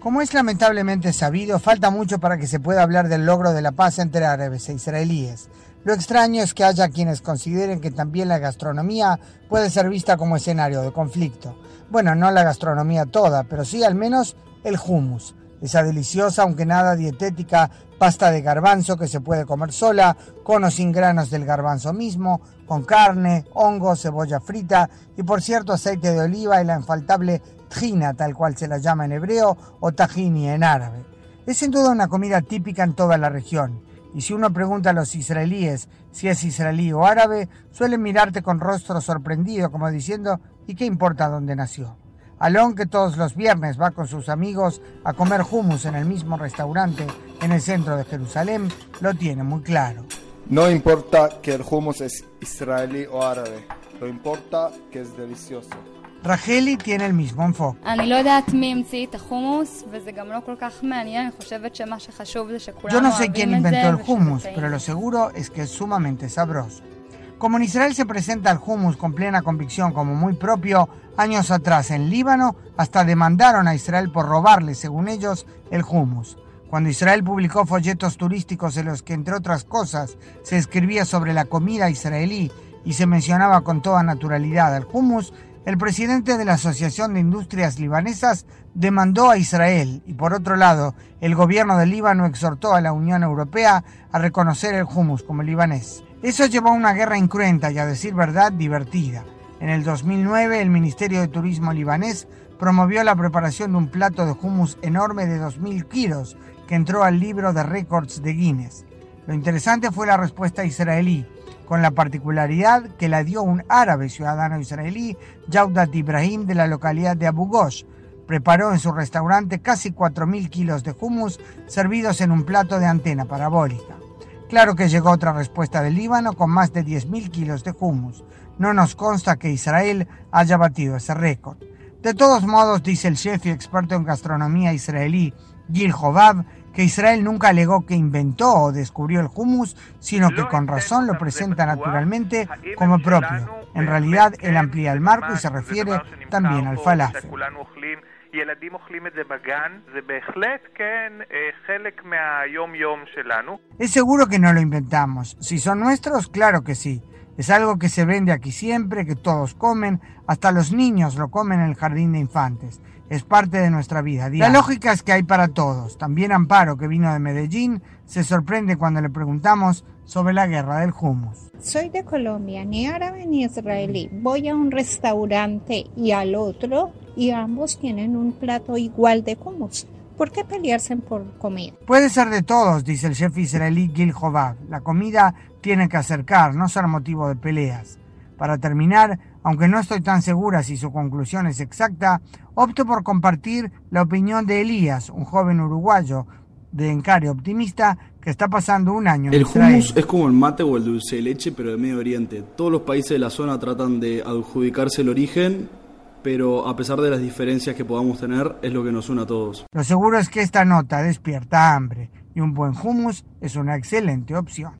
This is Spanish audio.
Como es lamentablemente sabido, falta mucho para que se pueda hablar del logro de la paz entre árabes e israelíes. Lo extraño es que haya quienes consideren que también la gastronomía puede ser vista como escenario de conflicto. Bueno, no la gastronomía toda, pero sí al menos el hummus, esa deliciosa, aunque nada dietética, pasta de garbanzo que se puede comer sola, con o sin granos del garbanzo mismo, con carne, hongo, cebolla frita y por cierto aceite de oliva y la infaltable tjina, tal cual se la llama en hebreo, o tahini en árabe. Es sin duda una comida típica en toda la región. Y si uno pregunta a los israelíes si es israelí o árabe, suelen mirarte con rostro sorprendido, como diciendo, ¿y qué importa dónde nació? Alon, que todos los viernes va con sus amigos a comer hummus en el mismo restaurante en el centro de Jerusalén, lo tiene muy claro. No importa que el hummus es israelí o árabe, lo importa que es delicioso. Racheli tiene el mismo enfoque. Yo no sé quién inventó el hummus, pero lo seguro es que es sumamente sabroso. Como en Israel se presenta el hummus con plena convicción como muy propio, años atrás en Líbano hasta demandaron a Israel por robarle, según ellos, el hummus. Cuando Israel publicó folletos turísticos en los que, entre otras cosas, se escribía sobre la comida israelí y se mencionaba con toda naturalidad al hummus, el presidente de la Asociación de Industrias Libanesas demandó a Israel y por otro lado el gobierno del Líbano exhortó a la Unión Europea a reconocer el hummus como libanés. Eso llevó a una guerra incruenta y a decir verdad divertida. En el 2009 el Ministerio de Turismo libanés promovió la preparación de un plato de hummus enorme de 2.000 kilos que entró al libro de récords de Guinness. Lo interesante fue la respuesta israelí, con la particularidad que la dio un árabe ciudadano israelí, Jaudat Ibrahim, de la localidad de Abu Ghosh. Preparó en su restaurante casi 4.000 kilos de hummus servidos en un plato de antena parabólica. Claro que llegó otra respuesta del Líbano con más de 10.000 kilos de hummus. No nos consta que Israel haya batido ese récord. De todos modos, dice el chef y experto en gastronomía israelí Gil Hobab, que Israel nunca alegó que inventó o descubrió el hummus, sino que con razón lo presenta naturalmente como propio. En realidad, él amplía el marco y se refiere también al falafel. Es seguro que no lo inventamos. Si son nuestros, claro que sí. Es algo que se vende aquí siempre, que todos comen, hasta los niños lo comen en el jardín de infantes. Es parte de nuestra vida. La lógica es que hay para todos. También Amparo, que vino de Medellín, se sorprende cuando le preguntamos sobre la guerra del hummus. Soy de Colombia, ni árabe ni israelí. Voy a un restaurante y al otro y ambos tienen un plato igual de hummus. ¿Por qué pelearse por comida? Puede ser de todos, dice el chef israelí Gil Hobab. La comida tiene que acercar, no ser motivo de peleas. Para terminar, aunque no estoy tan segura si su conclusión es exacta, opto por compartir la opinión de Elías, un joven uruguayo de encario optimista que está pasando un año. En el hummus es como el mate o el dulce de leche, pero de Medio Oriente. Todos los países de la zona tratan de adjudicarse el origen pero a pesar de las diferencias que podamos tener, es lo que nos une a todos. Lo seguro es que esta nota despierta hambre y un buen hummus es una excelente opción.